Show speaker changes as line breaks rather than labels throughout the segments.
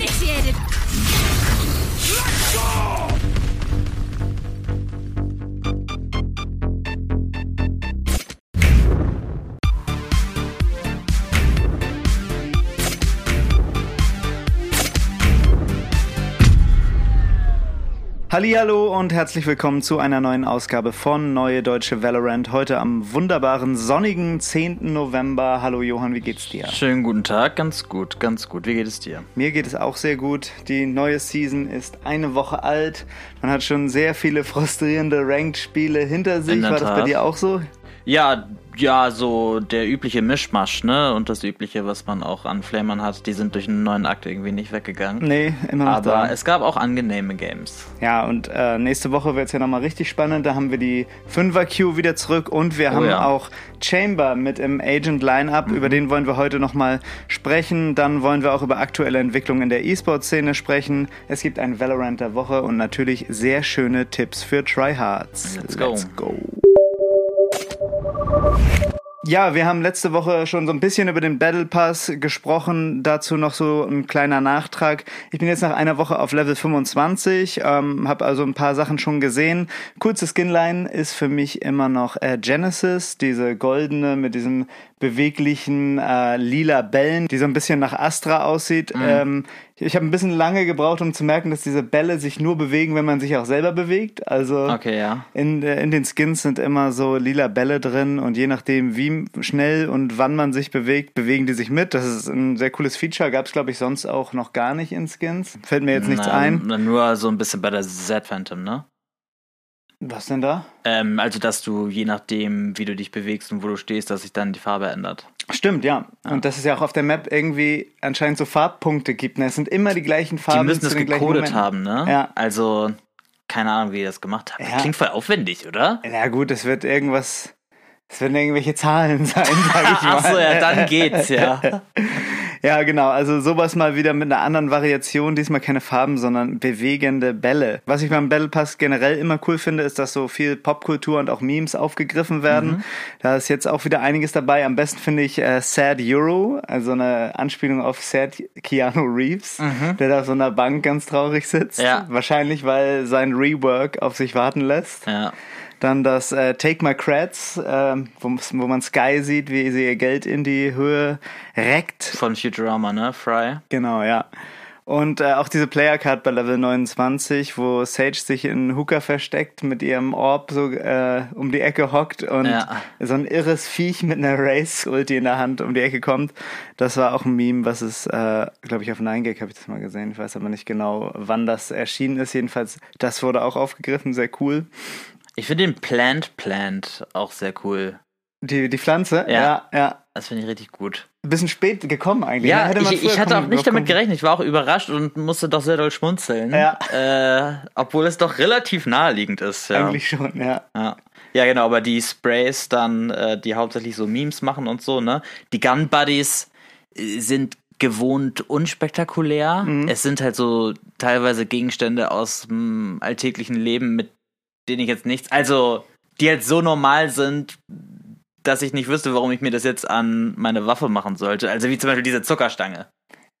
initiated.
Hallo und herzlich willkommen zu einer neuen Ausgabe von Neue Deutsche Valorant. Heute am wunderbaren sonnigen 10. November. Hallo Johann, wie geht's dir?
Schönen guten Tag, ganz gut, ganz gut. Wie geht es dir?
Mir geht es auch sehr gut. Die neue Season ist eine Woche alt. Man hat schon sehr viele frustrierende Ranked-Spiele hinter sich. War das bei dir auch so?
Ja, ja, so der übliche Mischmasch, ne? Und das übliche, was man auch an Flamern hat, die sind durch einen neuen Akt irgendwie nicht weggegangen.
Nee, immer noch
Aber
da.
es gab auch angenehme Games.
Ja, und äh, nächste Woche wird's ja nochmal richtig spannend. Da haben wir die 5er Queue wieder zurück und wir
Oh
haben
ja.
auch Chamber mit im Agent Lineup.
Mhm.
Über den wollen wir heute nochmal sprechen. Dann wollen wir auch über aktuelle Entwicklungen in der E-Sport-Szene sprechen. Es gibt ein Valorant der Woche und natürlich sehr schöne Tipps für Tryhards.
Let's go.
go. Ja, wir haben letzte Woche schon so ein bisschen über den Battle Pass gesprochen. Dazu noch so ein kleiner Nachtrag. Ich bin jetzt nach einer Woche auf Level 25, ähm, habe also ein paar Sachen schon gesehen. Kurze Skinline ist für mich immer noch äh, Genesis, diese goldene mit diesem beweglichen äh, lila Bällen, die so ein bisschen nach Astra aussieht. Ähm, ich habe ein bisschen lange gebraucht, um zu merken, dass diese Bälle sich nur bewegen, wenn man sich auch selber bewegt. Also
Okay, ja.
in, äh, in den Skins sind immer so lila Bälle drin und je nachdem, wie schnell und wann man sich bewegt, bewegen die sich mit. Das ist ein sehr cooles Feature. Gab es, glaube ich, sonst auch noch gar nicht in Skins. Fällt mir jetzt nichts
Na,
ein.
Nur so ein bisschen bei der Z-Phantom, ne?
Was denn da?
Ähm, also, dass du je nachdem, wie du dich bewegst und wo du stehst, dass sich dann die Farbe ändert.
Stimmt, ja. Und dass es ja auch auf der Map irgendwie anscheinend so Farbpunkte gibt. Ne? Es sind immer die gleichen Farben.
Die müssen das gecodet haben, ne?
Ja.
Also, keine Ahnung, wie die das gemacht haben.
Ja.
Klingt voll aufwendig, oder?
Ja gut, es wird irgendwas, es werden irgendwelche Zahlen sein, sag ich mal.
Ach so, ja, dann geht's, ja.
Ja, genau. Also sowas mal wieder mit einer anderen Variation. Diesmal keine Farben, sondern bewegende Bälle. Was ich beim Battle Pass generell immer cool finde, ist, dass so viel Popkultur und auch Memes aufgegriffen werden. Da ist jetzt auch wieder einiges dabei. Am besten finde ich äh, Sad Euro, also eine Anspielung auf Sad Keanu Reeves, der da auf so einer Bank ganz traurig sitzt.
Ja.
Wahrscheinlich, weil sein Rework auf sich warten lässt.
Ja.
Dann das äh, Take My Creds, äh, wo, wo man Sky sieht, wie sie ihr Geld in die Höhe reckt.
Von Futurama, ne? Fry.
Genau, ja. Und äh, auch diese Player Card bei Level 29, wo Sage sich in Hooker versteckt, mit ihrem Orb so äh, um die Ecke hockt und
Ja.
so ein irres Viech mit einer Race-Ulti in der Hand um die Ecke kommt. Das war auch ein Meme, was es, äh, glaube ich, auf 9gag habe ich das mal gesehen. Ich weiß aber nicht genau, wann das erschienen ist. Jedenfalls, das wurde auch aufgegriffen, sehr cool.
Ich finde den Plant Plant auch sehr cool.
Die, die Pflanze,
Ja.
ja, ja.
Das finde ich richtig gut.
Ein bisschen spät gekommen eigentlich.
Ja,
ne? Hätte
ich, ich hatte auch nicht damit gerechnet. Ich war auch überrascht und musste doch sehr doll schmunzeln.
Ja.
Äh, obwohl es doch relativ naheliegend ist. Ja.
Eigentlich schon, ja.
Ja. ja, genau, aber die Sprays dann, äh, die hauptsächlich so Memes machen und so, ne? Die Gun Buddies äh, sind gewohnt unspektakulär.
Mhm.
Es sind halt so teilweise Gegenstände aus dem alltäglichen Leben, mit denen ich jetzt nichts, also die halt so normal sind, dass ich nicht wüsste, warum ich mir das jetzt an meine Waffe machen sollte. Also wie zum Beispiel diese Zuckerstange.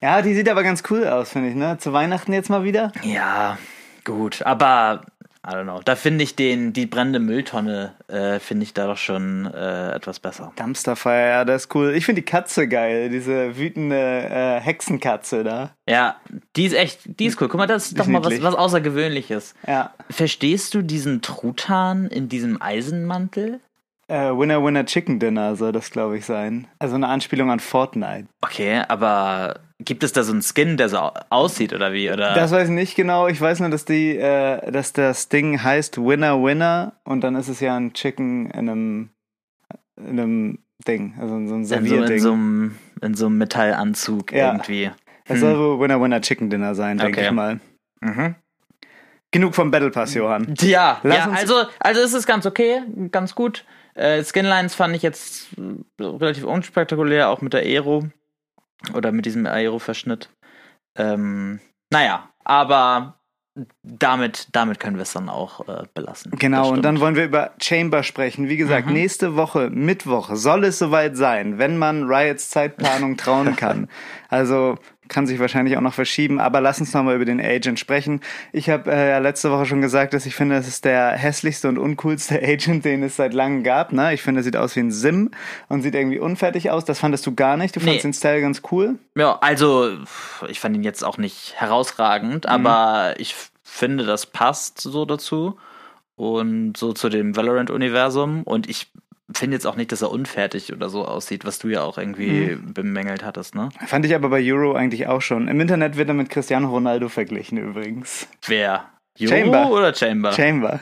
Ja, die sieht aber ganz cool aus, finde ich, ne? Zu Weihnachten jetzt mal wieder.
Ja, gut, aber I don't know. Da finde ich den, die brennende Mülltonne, äh, finde ich da doch schon äh, etwas besser.
Dumpsterfire, ja, das ist cool. Ich finde die Katze geil, diese wütende äh, Hexenkatze da.
Ja, die ist echt, die ist cool. Guck mal, das ist doch mal was, was Außergewöhnliches.
Ja.
Verstehst du diesen Truthahn in diesem Eisenmantel?
Äh, Winner Winner Chicken Dinner soll das, glaube ich, sein. Also eine Anspielung an Fortnite.
Okay, aber gibt es da so einen Skin, der so au- aussieht oder wie? Oder?
Das weiß ich nicht genau. Ich weiß nur, dass die, äh, dass das Ding heißt Winner Winner und dann ist es ja ein Chicken in einem, in einem Ding, also in so einem
in, so,
Servierding.
in, so einem, in so einem Metallanzug
Ja.
irgendwie.
Es soll wohl Winner Winner Chicken Dinner sein, denke
Okay.
ich mal.
Mhm.
Genug vom Battle Pass, Johann.
Ja,
Lass
ja also, also es ist ganz okay, ganz gut. Äh, Skinlines fand ich jetzt äh, relativ unspektakulär, auch mit der Aero oder mit diesem Aero-Verschnitt. Ähm, naja, aber damit, damit können wir es dann auch äh, belassen.
Genau, und dann wollen wir über Chamber sprechen. Wie gesagt,
Mhm.
nächste Woche, Mittwoch, soll es soweit sein, wenn man Riots Zeitplanung trauen kann. Also kann sich wahrscheinlich auch noch verschieben, aber lass uns nochmal über den Agent sprechen. Ich habe äh, ja letzte Woche schon gesagt, dass ich finde, das ist der hässlichste und uncoolste Agent, den es seit langem gab. Ne? Ich finde, er sieht aus wie ein Sim und sieht irgendwie unfertig aus. Das fandest du gar nicht. Du fandest nee. den Style ganz cool.
Ja, also ich fand ihn jetzt auch nicht herausragend, mhm. aber ich finde, das passt so dazu und so zu dem Valorant-Universum. Und ich finde jetzt auch nicht, dass er unfertig oder so aussieht, was du ja auch irgendwie mhm. bemängelt hattest, ne?
Fand ich aber bei Euro eigentlich auch schon. Im Internet wird er mit Cristiano Ronaldo verglichen übrigens.
Wer? Euro Chamber. oder Chamber?
Chamber.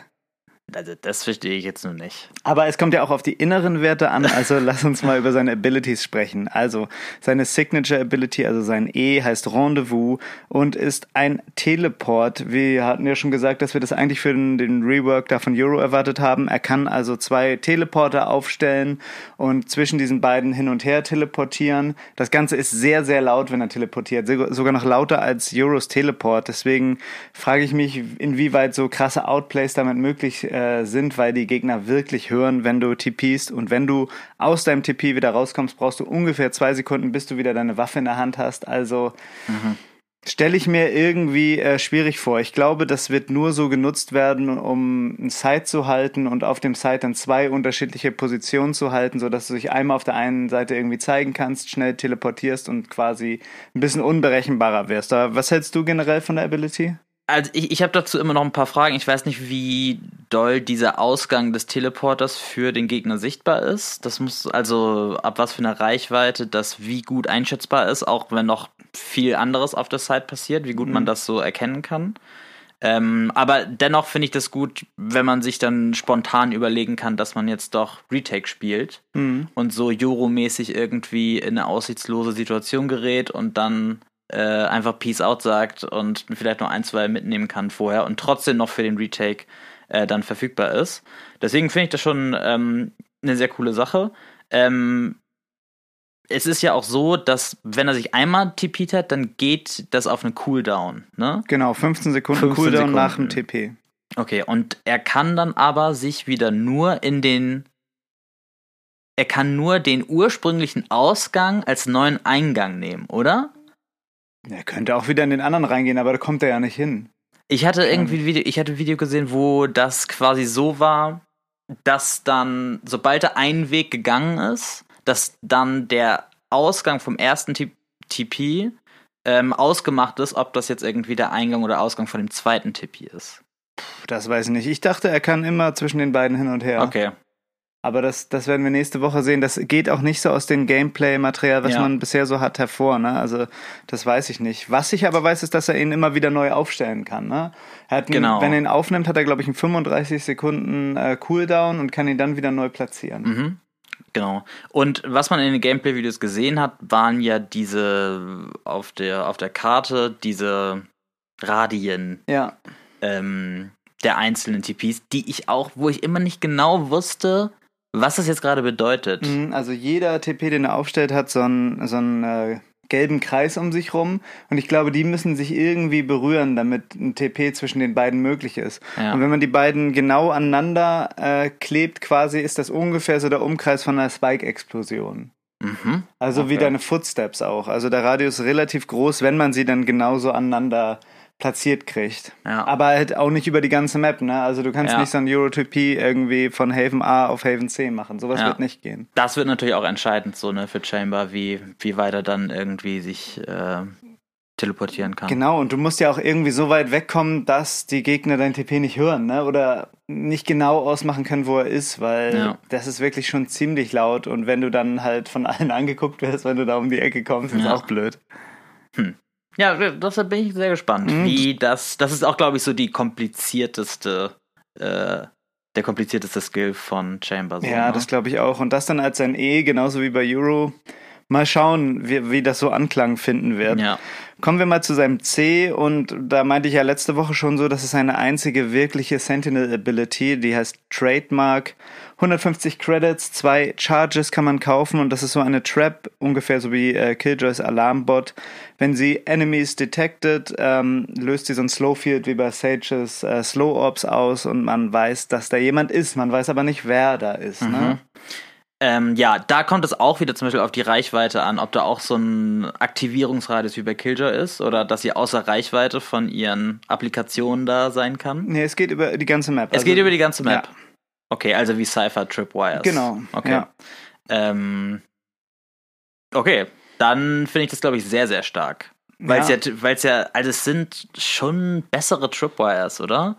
Also das verstehe ich jetzt nur nicht.
Aber es kommt ja auch auf die inneren Werte an, also lass uns mal über seine Abilities sprechen. Also seine Signature Ability, also sein E heißt Rendezvous und ist ein Teleport. Wir hatten ja schon gesagt, dass wir das eigentlich für den, den Rework da von Euro erwartet haben. Er kann also zwei Teleporter aufstellen und zwischen diesen beiden hin und her teleportieren. Das Ganze ist sehr, sehr laut, wenn er teleportiert. Sogar noch lauter als Euros Teleport. Deswegen frage ich mich, inwieweit so krasse Outplays damit möglich sind äh, sind, weil die Gegner wirklich hören, wenn du TPst und wenn du aus deinem TP wieder rauskommst, brauchst du ungefähr zwei Sekunden, bis du wieder deine Waffe in der Hand hast. Also mhm. stelle ich mir irgendwie äh, schwierig vor. Ich glaube, das wird nur so genutzt werden, um ein Site zu halten und auf dem Site dann zwei unterschiedliche Positionen zu halten, sodass du dich einmal auf der einen Seite irgendwie zeigen kannst, schnell teleportierst und quasi ein bisschen unberechenbarer wirst. Aber was hältst du generell von der Ability?
Also ich, ich habe dazu immer noch ein paar Fragen. Ich weiß nicht, wie doll dieser Ausgang des Teleporters für den Gegner sichtbar ist. Das muss also ab was für einer Reichweite das wie gut einschätzbar ist, auch wenn noch viel anderes auf der Site passiert, wie gut mhm. man das so erkennen kann. Ähm, aber dennoch finde ich das gut, wenn man sich dann spontan überlegen kann, dass man jetzt doch Retake spielt mhm. und so Juro-mäßig irgendwie in eine aussichtslose Situation gerät und dann äh, einfach Peace Out sagt und vielleicht noch ein, zwei mitnehmen kann vorher und trotzdem noch für den Retake äh, dann verfügbar ist. Deswegen finde ich das schon ähm, eine sehr coole Sache. Ähm, es ist ja auch so, dass wenn er sich einmal TP't hat, dann geht das auf einen Cooldown, ne?
Genau, 15 Sekunden 15 Cooldown Sekunden. nach dem TP.
Okay, und er kann dann aber sich wieder nur in den er kann nur den ursprünglichen Ausgang als neuen Eingang nehmen, oder?
Er könnte auch wieder in den anderen reingehen, aber da kommt er ja nicht hin.
Ich hatte irgendwie ein Video, ich hatte ein Video gesehen, wo das quasi so war, dass dann, sobald er einen Weg gegangen ist, dass dann der Ausgang vom ersten TP ähm, ausgemacht ist, ob das jetzt irgendwie der Eingang oder Ausgang von dem zweiten TP ist.
Das weiß ich nicht. Ich dachte, er kann immer zwischen den beiden hin und her.
Okay.
Aber das, das werden wir nächste Woche sehen. Das geht auch nicht so aus dem Gameplay-Material, was ja. man bisher so hat, hervor. Ne? Also das weiß ich nicht. Was ich aber weiß, ist, dass er ihn immer wieder neu aufstellen kann. Ne? Er hat genau. wenn er ihn aufnimmt, hat er, glaube ich, einen 35 Sekunden äh, Cooldown und kann ihn dann wieder neu platzieren.
Mhm. Genau. Und was man in den Gameplay-Videos gesehen hat, waren ja diese auf der, auf der Karte, diese Radien.
Ja.
Ähm, der einzelnen TPs, die ich auch, wo ich immer nicht genau wusste, was das jetzt gerade bedeutet.
Mhm, also jeder TP, den er aufstellt, hat so einen, so einen äh, gelben Kreis um sich rum. Und ich glaube, die müssen sich irgendwie berühren, damit ein TP zwischen den beiden möglich ist. Ja. Und wenn man die beiden genau aneinander äh, klebt, quasi, ist das ungefähr so der Umkreis von einer Spike-Explosion. Mhm. Also okay. wie deine Footsteps auch. Also der Radius ist relativ groß, wenn man sie dann genauso aneinander platziert kriegt. Ja. Aber halt auch nicht über die ganze Map, ne? Also du kannst ja. nicht so ein Eurotopie irgendwie von Haven A auf Haven C machen. Sowas ja. wird nicht gehen.
Das wird natürlich auch entscheidend, so ne, für Chamber, wie, wie weit er dann irgendwie sich äh, teleportieren kann.
Genau, und du musst ja auch irgendwie so weit wegkommen, dass die Gegner dein TP nicht hören, ne? Oder nicht genau ausmachen können, wo er ist, weil ja. das ist wirklich schon ziemlich laut und wenn du dann halt von allen angeguckt wirst, wenn du da um die Ecke kommst, ist ja. auch blöd.
Hm. Ja, deshalb bin ich sehr gespannt, mhm. wie das. Das ist auch, glaube ich, so die komplizierteste, äh, der komplizierteste Skill von Chamber. So,
ja,
ne?
das glaube ich auch. Und das dann als sein E, genauso wie bei Euro. Mal schauen, wie, wie das so Anklang finden wird.
Ja.
Kommen wir mal zu seinem C und da meinte ich ja letzte Woche schon so, das ist eine einzige wirkliche Sentinel Ability, die heißt Trademark 150 Credits, zwei Charges kann man kaufen und das ist so eine Trap, ungefähr so wie äh, Killjoys Alarmbot. Wenn sie Enemies detected, ähm, löst sie so ein Slowfield wie bei Sages äh, Slow Orbs aus und man weiß, dass da jemand ist. Man weiß aber nicht, wer da ist. Ne? Mhm. Ne?
Ähm, ja, da kommt es auch wieder zum Beispiel auf die Reichweite an, ob da auch so ein Aktivierungsradius wie bei Killjoy ist oder dass sie außer Reichweite von ihren Applikationen da sein kann.
Nee, es geht über die ganze Map.
Es
Also-
geht über die ganze Map.
Ja.
Okay, also wie Cypher Tripwires.
Genau.
Okay.
Ja.
Ähm, okay, dann finde ich das, glaube ich, sehr, sehr stark. Weil es ja.
Ja.
ja, also es sind schon bessere Tripwires, oder?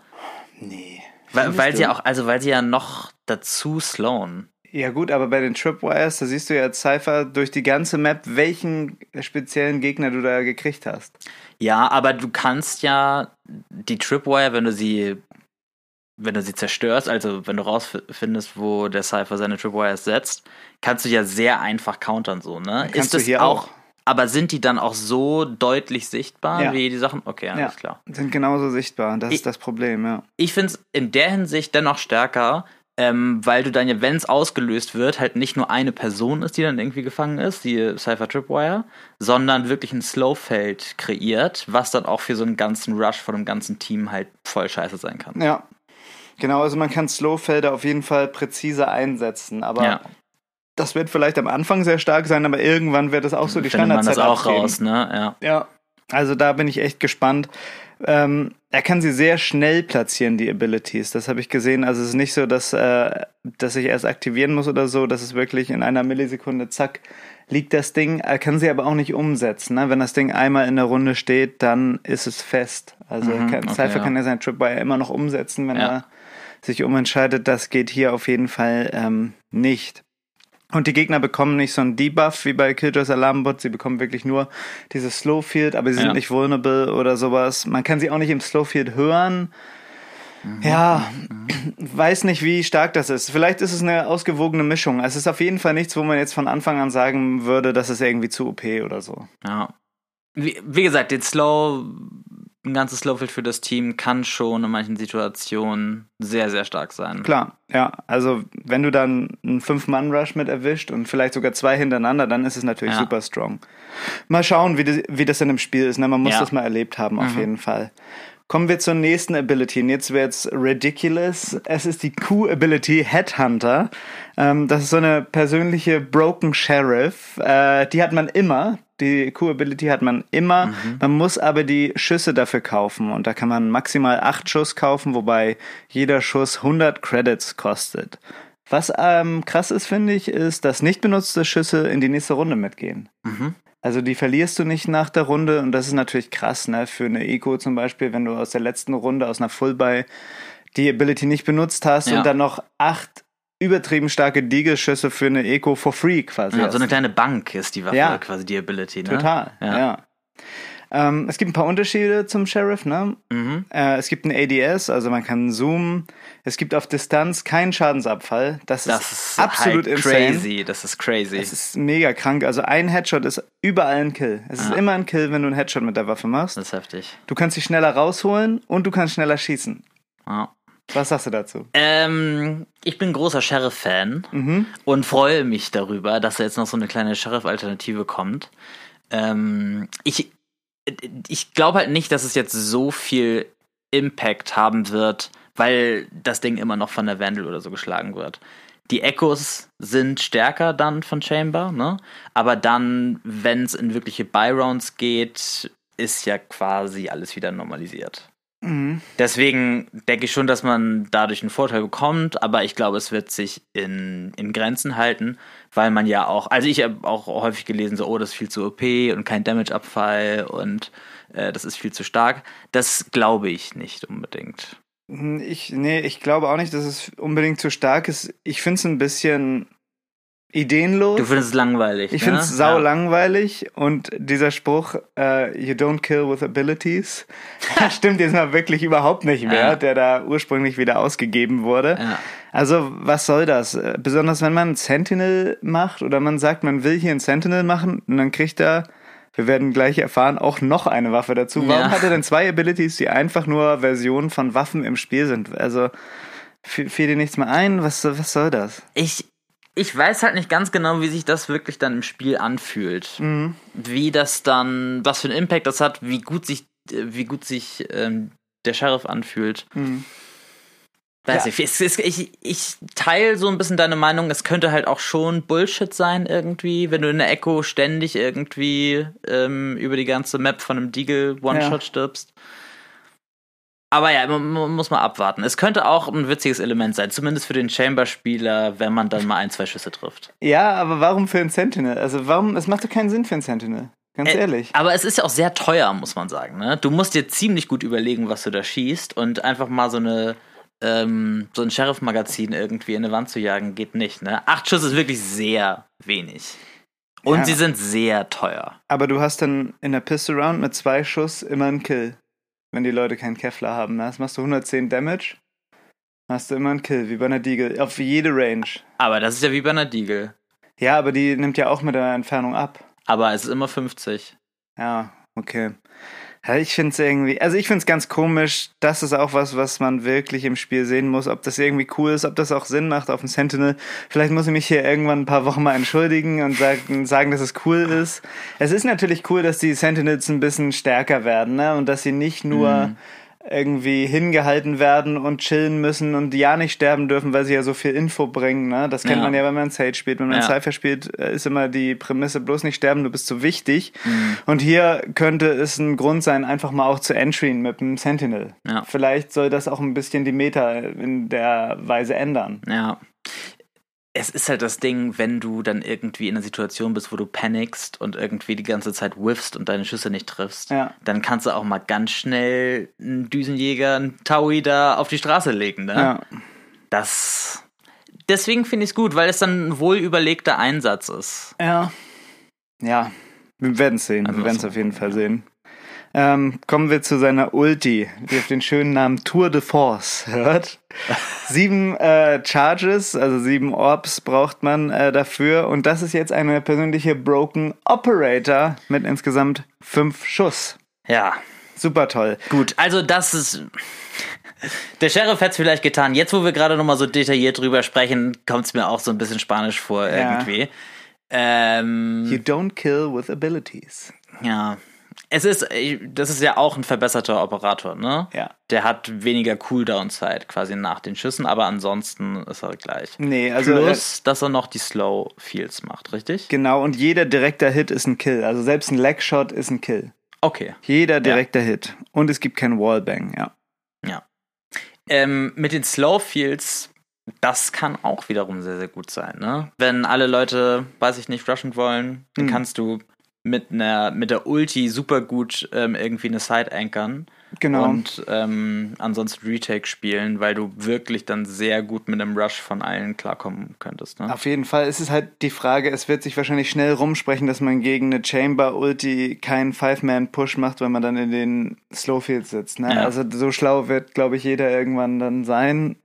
Nee.
Weil, weil sie auch, also weil sie ja noch dazu slowen.
Ja gut, aber bei den Tripwires, da siehst du ja Cypher durch die ganze Map, welchen speziellen Gegner du da gekriegt hast.
Ja, aber du kannst ja die Tripwire, wenn du sie, wenn du sie zerstörst, also wenn du rausfindest, wo der Cypher seine Tripwires setzt, kannst du ja sehr einfach countern so, ne?
Kannst
Ist
du
das
hier
auch,
auch.
aber sind die dann auch so deutlich sichtbar
Ja.
wie die Sachen? Okay, alles
Ja.
klar.
Sind genauso sichtbar. Das
Ich-
ist das Problem, ja.
Ich finde es in der Hinsicht dennoch stärker, ähm, weil du dann ja, wenn es ausgelöst wird, halt nicht nur eine Person ist, die dann irgendwie gefangen ist, die Cypher Tripwire, sondern wirklich ein Slowfeld kreiert, was dann auch für so einen ganzen Rush von einem ganzen Team halt voll scheiße sein kann.
Ja. Genau, also man kann Slowfelder auf jeden Fall präzise einsetzen, aber
Ja.
das wird vielleicht am Anfang sehr stark sein, aber irgendwann wird es auch so die
Findet man das
Standardzeit
auch raus, ne? Ja.
Ja, also da bin ich echt gespannt. Ähm, er kann sie sehr schnell platzieren, die Abilities. Das habe ich gesehen. Also es ist nicht so, dass, äh, dass ich erst aktivieren muss oder so. Das ist wirklich in einer Millisekunde, zack, liegt das Ding. Er kann sie aber auch nicht umsetzen. Ne? Wenn das Ding einmal in der Runde steht, dann ist es fest. Also
Mhm,
kann,
okay,
Cypher
ja.
kann ja seinen Tripwire immer noch umsetzen, wenn
Ja.
er sich umentscheidet. Das geht hier auf jeden Fall ähm, nicht. Und die Gegner bekommen nicht so einen Debuff wie bei Killjoys Alarmbot. Sie bekommen wirklich nur dieses Slowfield, aber sie sind
Ja.
nicht vulnerable oder sowas. Man kann sie auch nicht im Slowfield hören.
Mhm.
Ja, weiß nicht, wie stark das ist. Vielleicht ist es eine ausgewogene Mischung. Es ist auf jeden Fall nichts, wo man jetzt von Anfang an sagen würde, das ist irgendwie zu OP oder so.
ja. Wie, wie gesagt, den Slow, ein ganzes Slowfield für das Team kann schon in manchen Situationen sehr, sehr stark sein.
Klar, ja. Also wenn du dann einen Fünf-Mann-Rush mit erwischt und vielleicht sogar zwei hintereinander, dann ist es natürlich
Ja.
super strong. Mal schauen, wie das, wie das dann im Spiel ist. Ne? Man muss
Ja.
das mal erlebt haben, auf
Mhm.
jeden Fall. Kommen wir zur nächsten Ability. Und jetzt wird's ridiculous. Es ist die Q-Ability Headhunter. Ähm, das ist so eine persönliche Broken Sheriff. Äh, die hat man immer. Die Q-Ability hat man immer.
Mhm.
Man muss aber die Schüsse dafür kaufen. Und da kann man maximal acht Schuss kaufen, wobei jeder Schuss 100 Credits kostet. Was ähm, krass ist, finde ich, ist, dass nicht benutzte Schüsse in die nächste Runde mitgehen.
Mhm.
Also die verlierst du nicht nach der Runde und das ist natürlich krass, ne? Für eine Eco zum Beispiel, wenn du aus der letzten Runde, aus einer Full-Buy, die Ability nicht benutzt hast
Ja.
und dann noch acht übertrieben starke Deagle-Schüsse für eine Eco for free quasi.
Ja, so eine kleine Bank ist die Waffe,
Ja.
quasi die Ability, ne?
Total,
Ja.
ja. Ähm, es gibt ein paar Unterschiede zum Sheriff, ne?
Mhm.
Äh, es gibt ein ADS, also man kann zoomen. Es gibt auf Distanz keinen Schadensabfall. Das,
Das
ist
ist
absolut
halt
insane.
crazy. Das ist crazy.
Es ist mega krank. Also ein Headshot ist überall ein Kill. Es ist
Ja.
immer ein Kill, wenn du einen Headshot mit der Waffe machst.
das ist heftig.
Du kannst dich schneller rausholen und du kannst schneller schießen.
Ja.
Was sagst du dazu?
Ähm, ich bin großer Sheriff-Fan
Mhm.
und freue mich darüber, dass da jetzt noch so eine kleine Sheriff-Alternative kommt. Ähm, ich ich glaube halt nicht, dass es jetzt so viel Impact haben wird, weil das Ding immer noch von der Vandal oder so geschlagen wird. Die Echos sind stärker dann von Chamber, ne? Aber dann, wenn es in wirkliche Buy-Rounds geht, ist ja quasi alles wieder normalisiert.
Mhm.
Deswegen denke ich schon, dass man dadurch einen Vorteil bekommt, aber ich glaube, es wird sich in, in Grenzen halten, weil man ja auch, also ich habe auch häufig gelesen, so, oh, das ist viel zu OP und kein Damage-Abfall und äh, das ist viel zu stark. Das glaube ich nicht unbedingt.
Ich, nee, ich glaube auch nicht, dass es unbedingt zu stark ist. Ich finde es ein bisschen ideenlos.
Du findest es langweilig.
ich
ne?
finde es sau
Ja.
langweilig und dieser Spruch, äh, you don't kill with abilities, stimmt jetzt mal wirklich überhaupt nicht mehr,
Ja.
der da ursprünglich wieder ausgegeben wurde.
Ja.
Also, was soll das? Besonders wenn man Sentinel macht oder man sagt, man will hier ein Sentinel machen und dann kriegt er, wir werden gleich erfahren, auch noch eine Waffe dazu. Warum
Ja.
hat er denn zwei Abilities, die einfach nur Versionen von Waffen im Spiel sind? Also, fiel fiel dir nichts mehr ein? Was, was soll das?
Ich, ich weiß halt nicht ganz genau, wie sich das wirklich dann im Spiel anfühlt.
Mhm.
Wie das dann, was für einen Impact das hat, wie gut sich, äh, wie gut sich ähm, der Sheriff anfühlt.
Mhm.
Weiß ja. ich, ich, ich, ich teile so ein bisschen deine Meinung, es könnte halt auch schon Bullshit sein irgendwie, wenn du in der Echo ständig irgendwie ähm, über die ganze Map von einem Deagle One-Shot ja. stirbst. Aber ja, man, man, muss mal abwarten. Es könnte auch ein witziges Element sein, zumindest für den Chamber-Spieler, wenn man dann mal ein, zwei Schüsse trifft.
Ja, aber warum für ein Sentinel? Also warum, es macht doch keinen Sinn für ein Sentinel. Ganz äh, ehrlich.
Aber es ist ja auch sehr teuer, muss man sagen. Ne? Du musst dir ziemlich gut überlegen, was du da schießt und einfach mal so eine ähm, so ein Sheriff-Magazin irgendwie in eine Wand zu jagen, geht nicht. Ne? Acht Schuss ist wirklich sehr wenig. Und ja. sie sind sehr teuer.
Aber du hast dann in der Pistol Round mit zwei Schuss immer einen Kill. Wenn die Leute keinen Kevlar haben. Ne? Das machst du 110 Damage. Hast du immer einen Kill, wie bei einer Deagle. Auf jede Range.
Aber das ist ja wie bei einer Deagle.
Ja, aber die nimmt ja auch mit der Entfernung ab.
Aber es ist immer 50.
Ja, okay. Ja, ich finde es irgendwie, also ich finde es ganz komisch. Das ist auch was, was man wirklich im Spiel sehen muss, ob das irgendwie cool ist, ob das auch Sinn macht auf dem Sentinel. Vielleicht muss ich mich hier irgendwann ein paar Wochen mal entschuldigen und sagen, sagen dass es cool ist. Es ist natürlich cool, dass die Sentinels ein bisschen stärker werden, ne? Und dass sie nicht nur mhm irgendwie hingehalten werden und chillen müssen und ja nicht sterben dürfen, weil sie ja so viel Info bringen. Ne? Das kennt ja. man ja, wenn man Sage spielt. Wenn man ja. Cypher spielt, äh, ist immer die Prämisse, bloß nicht sterben, du bist zu wichtig. Mhm. Und hier könnte es ein Grund sein, einfach mal auch zu entryen mit dem Sentinel. Ja. Vielleicht soll das auch ein bisschen die Meta in der Weise ändern.
Ja es ist halt das Ding, wenn du dann irgendwie in einer Situation bist, wo du panikst und irgendwie die ganze Zeit whiffst und deine Schüsse nicht triffst, ja. dann kannst du auch mal ganz schnell einen Düsenjäger, einen Taui da auf die Straße legen, ne? Ja. Das. Deswegen finde ich es gut, weil es dann ein wohl überlegter Einsatz ist.
Ja. Ja. Wir werden es sehen. Also wir werden es auf jeden Fall sehen. Ähm, kommen wir zu seiner Ulti, die auf den schönen Namen Tour de Force hört. sieben äh, Charges, also sieben Orbs braucht man äh, dafür. Und das ist jetzt eine persönliche Broken Operator mit insgesamt fünf Schuss.
Ja.
Super toll.
Gut, also das ist. Der Sheriff hätte es vielleicht getan. Jetzt, wo wir gerade nochmal so detailliert drüber sprechen, kommt es mir auch so ein bisschen spanisch vor irgendwie.
Ja. Ähm, you don't kill with abilities.
Ja, es ist, das ist ja auch ein verbesserter Operator, ne?
Ja.
Der hat weniger Cooldown-Zeit quasi nach den Schüssen, aber ansonsten ist er gleich.
Nee, also.
Plus, äh, dass er noch die Slow Fields macht, richtig?
Genau, und jeder direkter Hit ist ein Kill. Also selbst ein Legshot ist ein Kill.
Okay.
Jeder direkter ja. Hit. Und es gibt keinen Wallbang, ja.
Ja. Ähm, mit den Slow Fields, das kann auch wiederum sehr, sehr gut sein, ne? Wenn alle Leute, weiß ich nicht, rushen wollen, dann hm. kannst du mit einer mit der Ulti super gut ähm, irgendwie eine Side ankern.
Genau.
Und ähm, ansonsten Retake spielen, weil du wirklich dann sehr gut mit einem Rush von allen klarkommen könntest. Ne?
Auf jeden Fall. Es ist halt die Frage, es wird sich wahrscheinlich schnell rumsprechen, dass man gegen eine Chamber-Ulti keinen Five-Man-Push macht, wenn man dann in den Slowfield sitzt. Ne? Ja. Also so schlau wird, glaube ich, jeder irgendwann dann sein.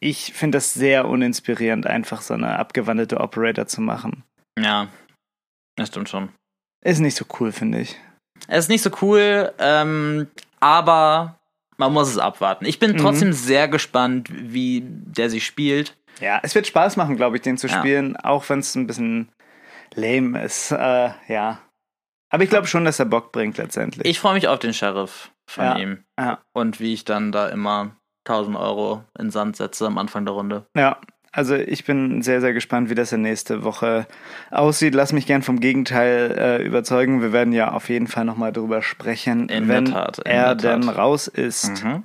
Ich finde das sehr uninspirierend, einfach so eine abgewandelte Operator zu machen.
Ja, das stimmt schon.
Ist nicht so cool, finde ich.
Es ist nicht so cool, ähm, aber man muss es abwarten. Ich bin mhm. trotzdem mhm. sehr gespannt, wie der sich spielt.
Ja, es wird Spaß machen, glaube ich, den zu ja. spielen, auch wenn es ein bisschen lame ist. Äh, ja. Aber ich glaube schon, dass er Bock bringt letztendlich.
Ich freue mich auf den Sheriff von
ja.
ihm.
Ja.
Und wie ich dann da immer 1000 Euro in Sand setze am Anfang der Runde.
Ja, also ich bin sehr, sehr gespannt, wie das in nächste Woche aussieht. Lass mich gern vom Gegenteil äh, überzeugen. Wir werden ja auf jeden Fall nochmal drüber sprechen,
in
wenn
Tat,
er denn raus ist. Mhm.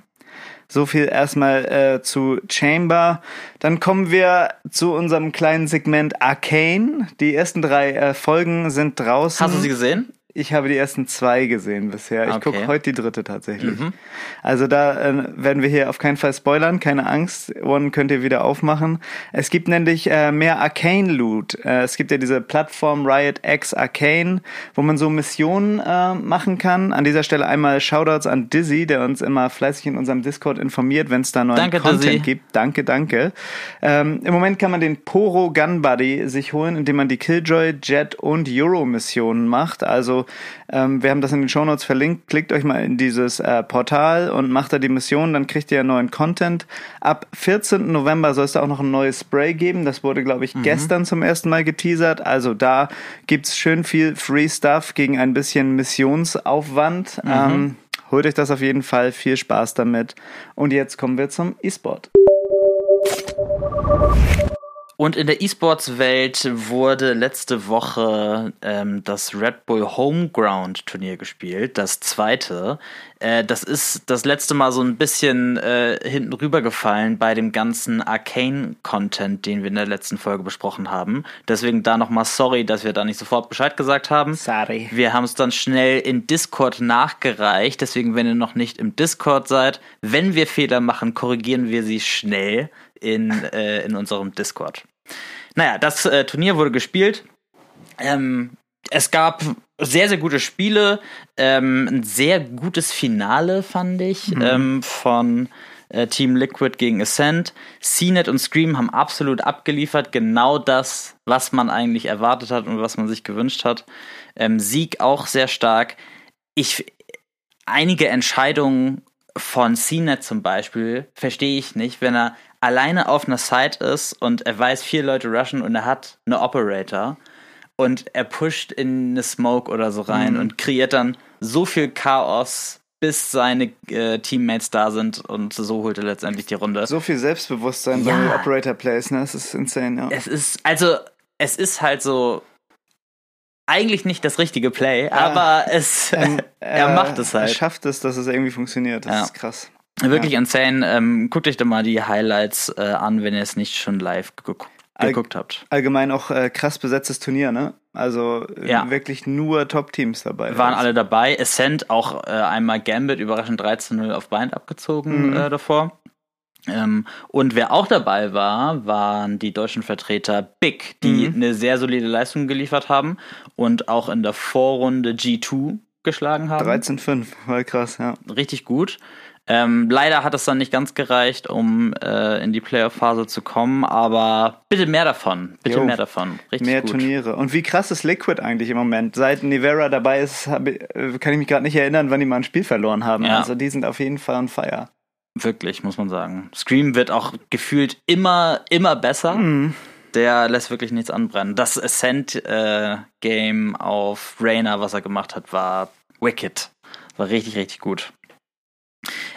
So viel erstmal äh, zu Chamber. Dann kommen wir zu unserem kleinen Segment Arcane. Die ersten drei äh, Folgen sind draußen.
Hast du sie gesehen?
Ich habe die ersten zwei gesehen bisher. Ich okay. gucke heute die dritte tatsächlich. Mhm. Also da äh, werden wir hier auf keinen Fall spoilern, keine Angst. One könnt ihr wieder aufmachen. Es gibt nämlich äh, mehr Arcane Loot. Äh, es gibt ja diese Plattform Riot X Arcane, wo man so Missionen äh, machen kann. An dieser Stelle einmal Shoutouts an Dizzy, der uns immer fleißig in unserem Discord informiert, wenn es da neuen
danke,
Content
Dizzy.
gibt. Danke, danke. Ähm, Im Moment kann man den Poro Gun Buddy sich holen, indem man die Killjoy, Jet und Euro Missionen macht. Also ähm, wir haben das in den Shownotes verlinkt. Klickt euch mal in dieses äh, Portal und macht da die Mission, dann kriegt ihr neuen Content. Ab 14. November soll es da auch noch ein neues Spray geben. Das wurde, glaube ich, mhm. gestern zum ersten Mal geteasert. Also da gibt es schön viel Free Stuff gegen ein bisschen Missionsaufwand. Mhm. Ähm, holt euch das auf jeden Fall. Viel Spaß damit. Und jetzt kommen wir zum E-Sport.
Und in der E-Sports-Welt wurde letzte Woche ähm, das Red Bull Homeground Turnier gespielt, das zweite. Äh, das ist das letzte Mal so ein bisschen äh, hinten rübergefallen bei dem ganzen Arcane-Content, den wir in der letzten Folge besprochen haben. Deswegen da nochmal sorry, dass wir da nicht sofort Bescheid gesagt haben.
Sorry.
Wir haben es dann schnell in Discord nachgereicht. Deswegen, wenn ihr noch nicht im Discord seid, wenn wir Fehler machen, korrigieren wir sie schnell in, äh, in unserem Discord. Naja, das äh, Turnier wurde gespielt. Ähm, es gab sehr, sehr gute Spiele. Ähm, ein sehr gutes Finale, fand ich, mhm. ähm, von äh, Team Liquid gegen Ascent. CNET und Scream haben absolut abgeliefert. Genau das, was man eigentlich erwartet hat und was man sich gewünscht hat. Ähm, Sieg auch sehr stark. Ich, einige Entscheidungen von CNET zum Beispiel verstehe ich nicht, wenn er alleine auf einer Site ist und er weiß, vier Leute rushen und er hat eine Operator und er pusht in eine Smoke oder so rein mhm. und kreiert dann so viel Chaos, bis seine äh, Teammates da sind und so holt er letztendlich die Runde.
So viel Selbstbewusstsein ja. bei Operator Plays, ne? Das ist insane, ja.
Es ist, also, es ist halt so eigentlich nicht das richtige Play, ja. aber es, ähm, er macht es halt.
Er schafft es, dass es irgendwie funktioniert. Das ja. ist krass.
Wirklich ja. insane. Ähm, guckt euch doch mal die Highlights äh, an, wenn ihr es nicht schon live geguckt, geguckt habt.
Allgemein auch äh, krass besetztes Turnier, ne? Also äh, ja. wirklich nur Top-Teams dabei.
Waren alle dabei. Ascent auch äh, einmal Gambit überraschend 13-0 auf Bind abgezogen mhm. äh, davor. Ähm, und wer auch dabei war, waren die deutschen Vertreter Big, die mhm. eine sehr solide Leistung geliefert haben und auch in der Vorrunde G2 geschlagen haben.
13-5, war krass, ja.
Richtig gut. Ähm, leider hat es dann nicht ganz gereicht, um äh, in die Playoff-Phase zu kommen, aber bitte mehr davon. Bitte jo, mehr davon.
Richtig mehr gut. Turniere. Und wie krass ist Liquid eigentlich im Moment? Seit Nivera dabei ist, hab, äh, kann ich mich gerade nicht erinnern, wann die mal ein Spiel verloren haben. Ja. Also die sind auf jeden Fall on fire.
Wirklich, muss man sagen. Scream wird auch gefühlt immer, immer besser. Mhm. Der lässt wirklich nichts anbrennen. Das Ascent-Game äh, auf Rainer, was er gemacht hat, war wicked. War richtig, richtig gut.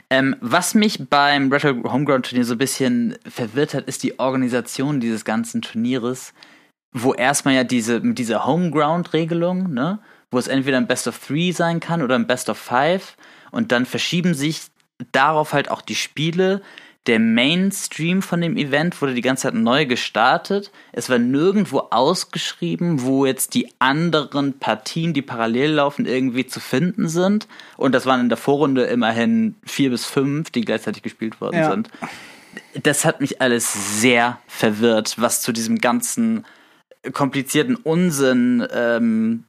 Ähm, was mich beim Retro Homeground Turnier so ein bisschen verwirrt hat, ist die Organisation dieses ganzen Turnieres, wo erstmal ja diese, mit Homeground-Regelung, ne, wo es entweder ein Best of Three sein kann oder ein Best of Five. Und dann verschieben sich darauf halt auch die Spiele, der Mainstream von dem Event wurde die ganze Zeit neu gestartet. Es war nirgendwo ausgeschrieben, wo jetzt die anderen Partien, die parallel laufen, irgendwie zu finden sind. Und das waren in der Vorrunde immerhin vier bis fünf, die gleichzeitig gespielt worden ja. sind. Das hat mich alles sehr verwirrt, was zu diesem ganzen komplizierten Unsinn ähm,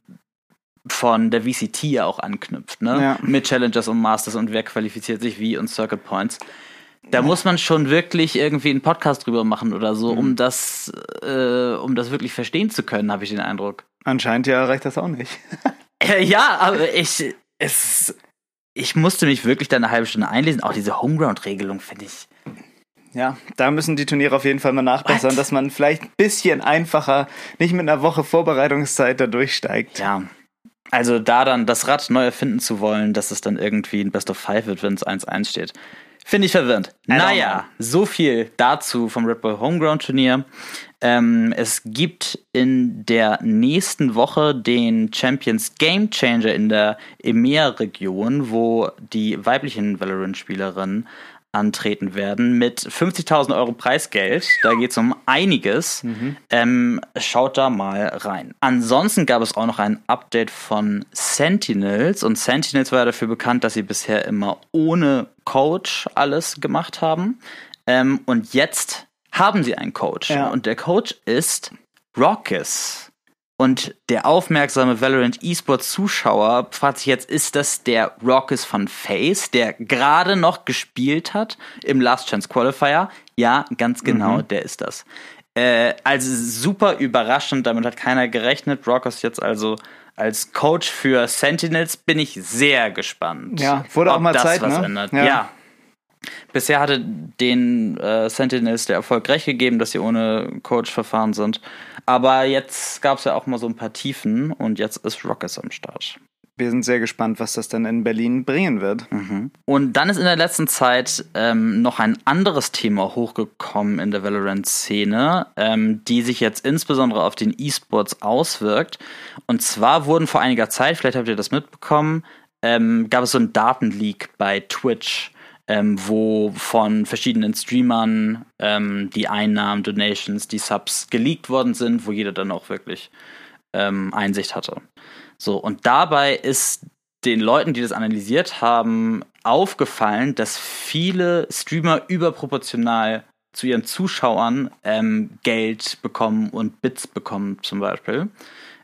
von der VCT ja auch anknüpft, ne? Ja. Mit Challengers und Masters und wer qualifiziert sich wie und Circuit Points. Da muss man schon wirklich irgendwie einen Podcast drüber machen oder so, um mhm. das, äh, um das wirklich verstehen zu können, habe ich den Eindruck.
Anscheinend ja reicht das auch nicht.
äh, ja, aber ich, es, ich musste mich wirklich da eine halbe Stunde einlesen. Auch diese Homeground-Regelung finde ich.
Ja, da müssen die Turniere auf jeden Fall mal nachbessern, What? dass man vielleicht ein bisschen einfacher, nicht mit einer Woche Vorbereitungszeit da durchsteigt.
Ja. Also da dann das Rad neu erfinden zu wollen, dass es dann irgendwie ein Best of Five wird, wenn es 1-1 steht. Finde ich verwirrend. Naja, so viel dazu vom Red Bull Homeground Turnier. Ähm, es gibt in der nächsten Woche den Champions Game Changer in der EMEA-Region, wo die weiblichen Valorant-Spielerinnen antreten werden mit 50.000 Euro Preisgeld. Da geht es um einiges. Mhm. Ähm, schaut da mal rein. Ansonsten gab es auch noch ein Update von Sentinels und Sentinels war dafür bekannt, dass sie bisher immer ohne Coach alles gemacht haben. Ähm, und jetzt haben sie einen Coach ja. und der Coach ist Rockus. Und der aufmerksame Valorant eSports Zuschauer fragt sich jetzt, ist das der Rockus von Face, der gerade noch gespielt hat im Last Chance Qualifier? Ja, ganz genau, mhm. der ist das. Äh, also super überraschend, damit hat keiner gerechnet. Rockus jetzt also als Coach für Sentinels bin ich sehr gespannt.
Ja, wurde auch mal Zeit, ne?
Ja. ja. Bisher hatte den äh, Sentinels der Erfolg recht gegeben, dass sie ohne Coach verfahren sind. Aber jetzt gab es ja auch mal so ein paar Tiefen und jetzt ist Rockets am Start.
wir sind sehr gespannt, was das dann in Berlin bringen wird.
Mhm. Und dann ist in der letzten Zeit ähm, noch ein anderes Thema hochgekommen in der Valorant-Szene, ähm, die sich jetzt insbesondere auf den E-Sports auswirkt. Und zwar wurden vor einiger Zeit, vielleicht habt ihr das mitbekommen, ähm, gab es so einen Datenleak bei Twitch. Ähm, wo von verschiedenen Streamern ähm, die Einnahmen, Donations, die Subs geleakt worden sind, wo jeder dann auch wirklich ähm, Einsicht hatte. So, und dabei ist den Leuten, die das analysiert haben, aufgefallen, dass viele Streamer überproportional zu ihren Zuschauern ähm, Geld bekommen und Bits bekommen zum Beispiel.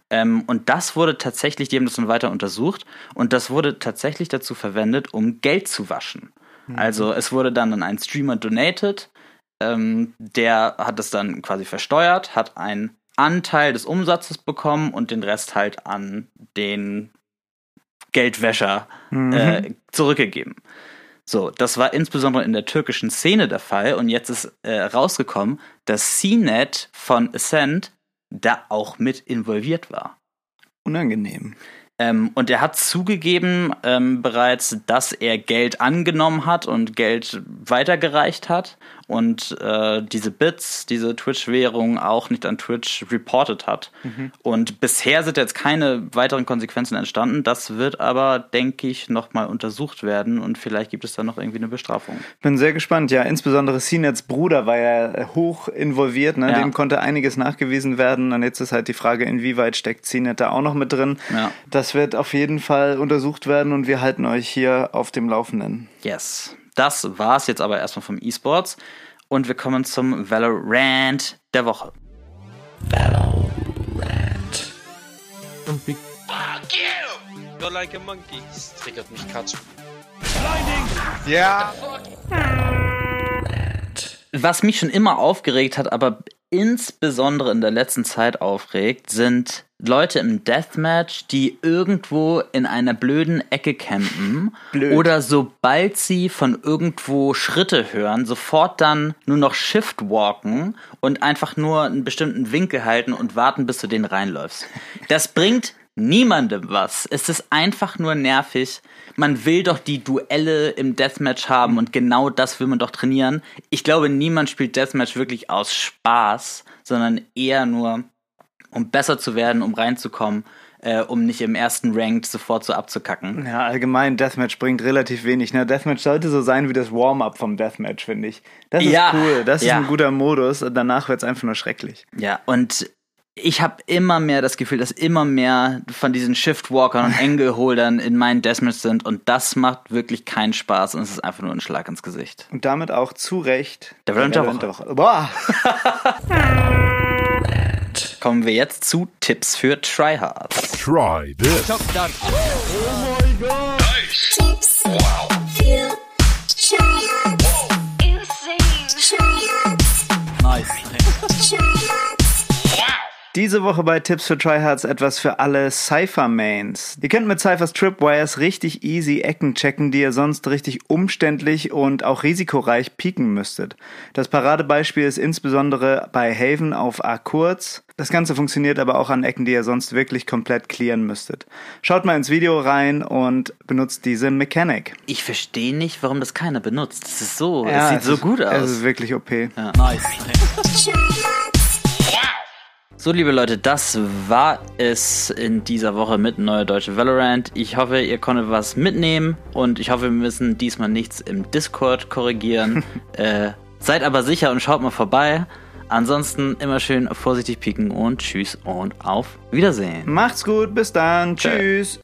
Ähm, und das wurde tatsächlich, die haben das dann weiter untersucht, und das wurde tatsächlich dazu verwendet, um Geld zu waschen. Mhm. Also es wurde dann an einen Streamer donated, ähm, der hat es dann quasi versteuert, hat ein Anteil des Umsatzes bekommen und den Rest halt an den Geldwäscher mhm. äh, zurückgegeben. So, das war insbesondere in der türkischen Szene der Fall und jetzt ist äh, rausgekommen, dass CNET von Ascent da auch mit involviert war.
Unangenehm.
Ähm, und er hat zugegeben ähm, bereits, dass er Geld angenommen hat und Geld weitergereicht hat und äh, diese Bits, diese Twitch-Währung auch nicht an Twitch reported hat. Mhm. Und bisher sind jetzt keine weiteren Konsequenzen entstanden. Das wird aber, denke ich, nochmal untersucht werden und vielleicht gibt es da noch irgendwie eine Bestrafung.
Bin sehr gespannt. Ja, insbesondere Sinets Bruder war ja hoch involviert. Ne? Ja. Dem konnte einiges nachgewiesen werden. Und jetzt ist halt die Frage, inwieweit steckt Sinet da auch noch mit drin. Ja. Das wird auf jeden Fall untersucht werden und wir halten euch hier auf dem Laufenden.
Yes. Das war's jetzt aber erstmal vom E-Sports. Und wir kommen zum Valorant der Woche. Valorant.
Und wie Fuck you! You're like a monkey. Das triggert mich Katsch. Blinding!
Ja. Was mich schon immer aufgeregt hat, aber insbesondere in der letzten Zeit aufregt, sind Leute im Deathmatch, die irgendwo in einer blöden Ecke campen Blöd. oder sobald sie von irgendwo Schritte hören, sofort dann nur noch Shift walken und einfach nur einen bestimmten Winkel halten und warten, bis du den reinläufst. Das bringt niemandem was. Es ist einfach nur nervig. Man will doch die Duelle im Deathmatch haben und genau das will man doch trainieren. Ich glaube, niemand spielt Deathmatch wirklich aus Spaß, sondern eher nur um besser zu werden, um reinzukommen, äh, um nicht im ersten Ranked sofort so abzukacken.
Ja, allgemein Deathmatch bringt relativ wenig. Ne? Deathmatch sollte so sein wie das Warm-up vom Deathmatch, finde ich. Das ist ja, cool, das ja. ist ein guter Modus. Danach wird es einfach nur schrecklich.
Ja, und ich habe immer mehr das Gefühl, dass immer mehr von diesen Shiftwalkern und Angle-Holdern in meinen Deathmatch sind und das macht wirklich keinen Spaß und es ist einfach nur ein Schlag ins Gesicht.
Und damit auch zu Recht.
Der Woche. Boah! Kommen wir jetzt zu Tipps für Tryhards. Try this. Oh my god. Nice. Tipps wow.
Diese Woche bei Tipps für Tryhards etwas für alle Cypher-Mains. Ihr könnt mit Cyphers Tripwires richtig easy Ecken checken, die ihr sonst richtig umständlich und auch risikoreich pieken müsstet. Das Paradebeispiel ist insbesondere bei Haven auf A kurz. Das Ganze funktioniert aber auch an Ecken, die ihr sonst wirklich komplett clearen müsstet. Schaut mal ins Video rein und benutzt diese Mechanik.
Ich verstehe nicht, warum das keiner benutzt. Das ist so, ja, es sieht es so ist, gut aus.
Es ist wirklich OP. Ja.
Nice. So, liebe Leute, das war es in dieser Woche mit Neue Deutsche Valorant. Ich hoffe, ihr konntet was mitnehmen und ich hoffe, wir müssen diesmal nichts im Discord korrigieren. äh, seid aber sicher und schaut mal vorbei. Ansonsten immer schön vorsichtig pieken und tschüss und auf Wiedersehen.
Macht's gut, bis dann. Tschüss.